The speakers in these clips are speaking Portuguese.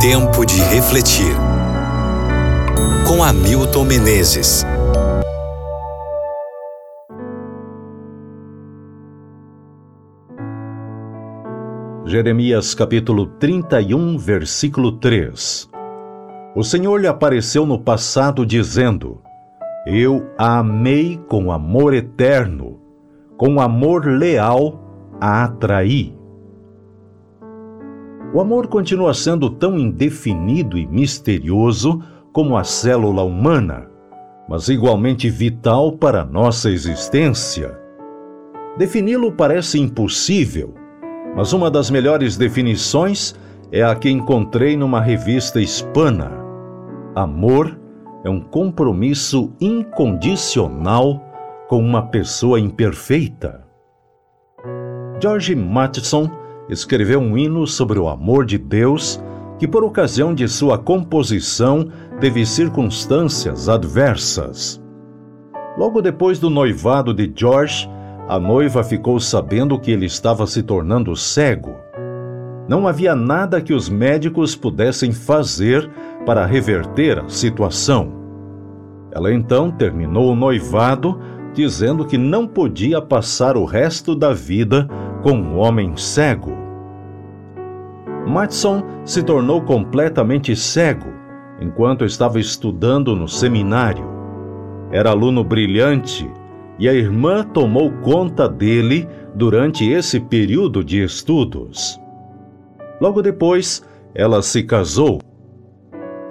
Tempo de refletir. Com Hamilton Menezes. Jeremias capítulo 31, versículo 3. O Senhor lhe apareceu no passado dizendo: Eu a amei com amor eterno, com amor leal a atraí. O amor continua sendo tão indefinido e misterioso como a célula humana, mas igualmente vital para nossa existência. Defini-lo parece impossível, mas uma das melhores definições é a que encontrei numa revista hispana. Amor é um compromisso incondicional com uma pessoa imperfeita. George Matheson escreveu um hino sobre o amor de Deus que, por ocasião de sua composição, teve circunstâncias adversas. Logo depois do noivado de George, a noiva ficou sabendo que ele estava se tornando cego. Não havia nada que os médicos pudessem fazer para reverter a situação. Ela então terminou o noivado, dizendo que não podia passar o resto da vida com um homem cego. Matson se tornou completamente cego enquanto estava estudando no seminário. Era aluno brilhante e a irmã tomou conta dele durante esse período de estudos. Logo depois, ela se casou.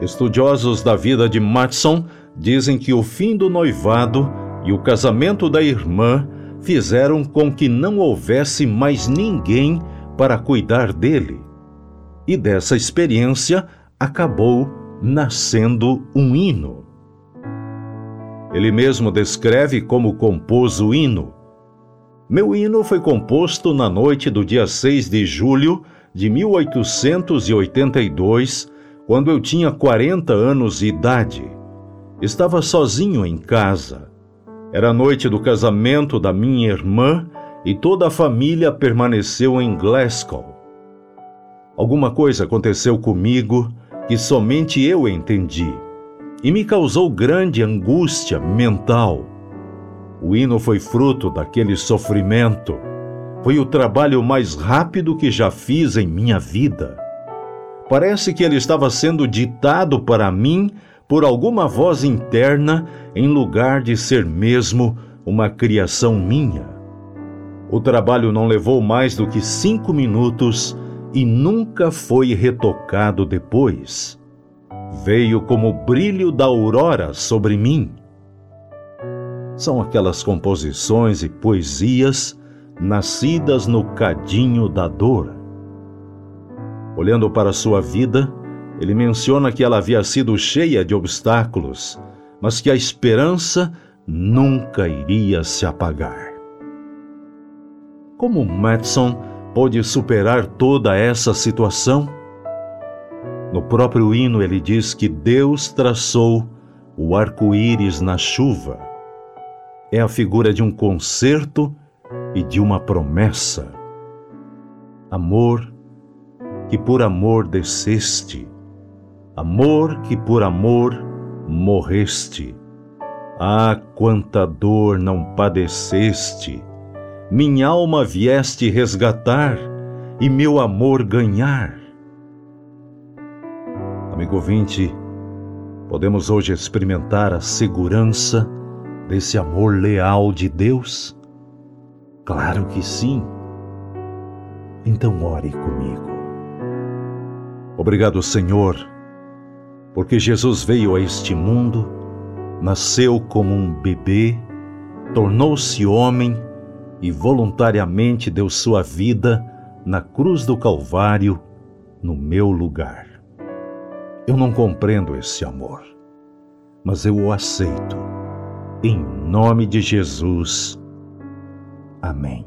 Estudiosos da vida de Matson dizem que o fim do noivado e o casamento da irmã fizeram com que não houvesse mais ninguém para cuidar dele. E dessa experiência acabou nascendo um hino. Ele mesmo descreve como compôs o hino. Meu hino foi composto na noite do dia 6 de julho de 1882, quando eu tinha 40 anos de idade. Estava sozinho em casa. Era a noite do casamento da minha irmã e toda a família permaneceu em Glasgow. Alguma coisa aconteceu comigo que somente eu entendi e me causou grande angústia mental. O hino foi fruto daquele sofrimento. Foi o trabalho mais rápido que já fiz em minha vida. Parece que ele estava sendo ditado para mim por alguma voz interna em lugar de ser mesmo uma criação minha. O trabalho não levou mais do que cinco minutos e nunca foi retocado depois veio como o brilho da aurora sobre mim. São aquelas composições e poesias nascidas no cadinho da dor. Olhando para sua vida, ele menciona que ela havia sido cheia de obstáculos, mas que a esperança nunca iria se apagar. Como Matson pôde superar toda essa situação? No próprio hino ele diz que Deus traçou o arco-íris na chuva. É a figura de um concerto e de uma promessa. Amor que por amor desceste, amor que por amor morreste. Ah, quanta dor não padeceste! Minha alma vieste resgatar e meu amor ganhar. Amigo ouvinte, podemos hoje experimentar a segurança desse amor leal de Deus? Claro que sim. Então ore comigo. Obrigado, Senhor, porque Jesus veio a este mundo, nasceu como um bebê, tornou-se homem e voluntariamente deu sua vida na cruz do Calvário no meu lugar. Eu não compreendo esse amor, mas eu o aceito. Em nome de Jesus. Amém.